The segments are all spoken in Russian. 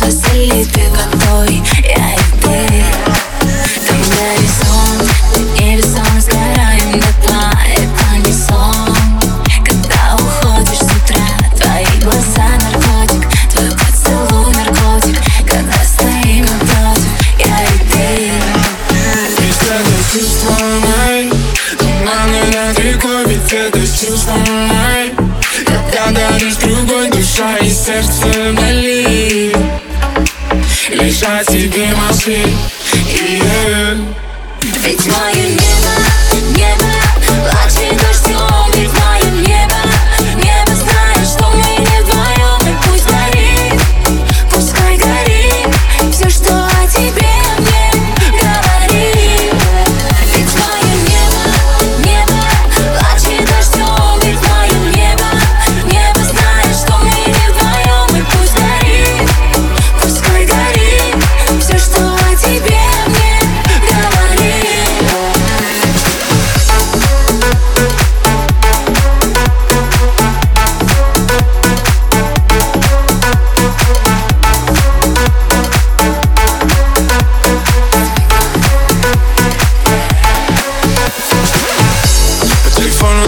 солнце залиты водой Я и ты. Там горизонт, мы не весом сгораем дотла Это не сон. Когда уходишь с утра Твои глаза наркотик Твой поцелуй наркотик. Когда стоим напротив Я и ты. И тогда чувство май Туманы над рекой Ведь это чувство май Когда даришь другой душа и сердце болит. Лежать тебе мозги yeah. Ведь мое небо,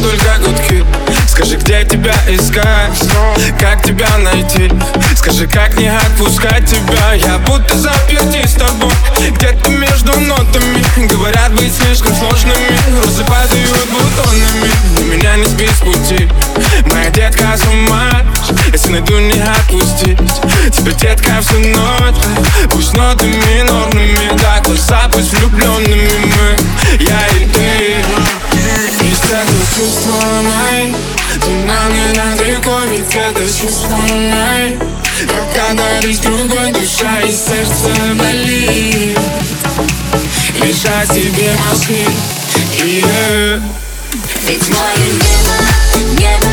только гудки Скажи, где тебя искать? Как тебя найти? Скажи, как не отпускать тебя? Я будто заперти с тобой Где-то между нотами. Говорят быть слишком сложными. Розы падают бутонами. Но меня не сбить с пути. Моя детка с ума. Если найду не отпустить. Тебя, детка, всю ночь. Пусть ноты минорными Да, глаза пусть влюбленными мы. Я и чувство май нам не далеко, ведь это чувство май Когда даришь другой душа и сердце болит. Лежать тебе мозги yeah. Ведь мое небо, небо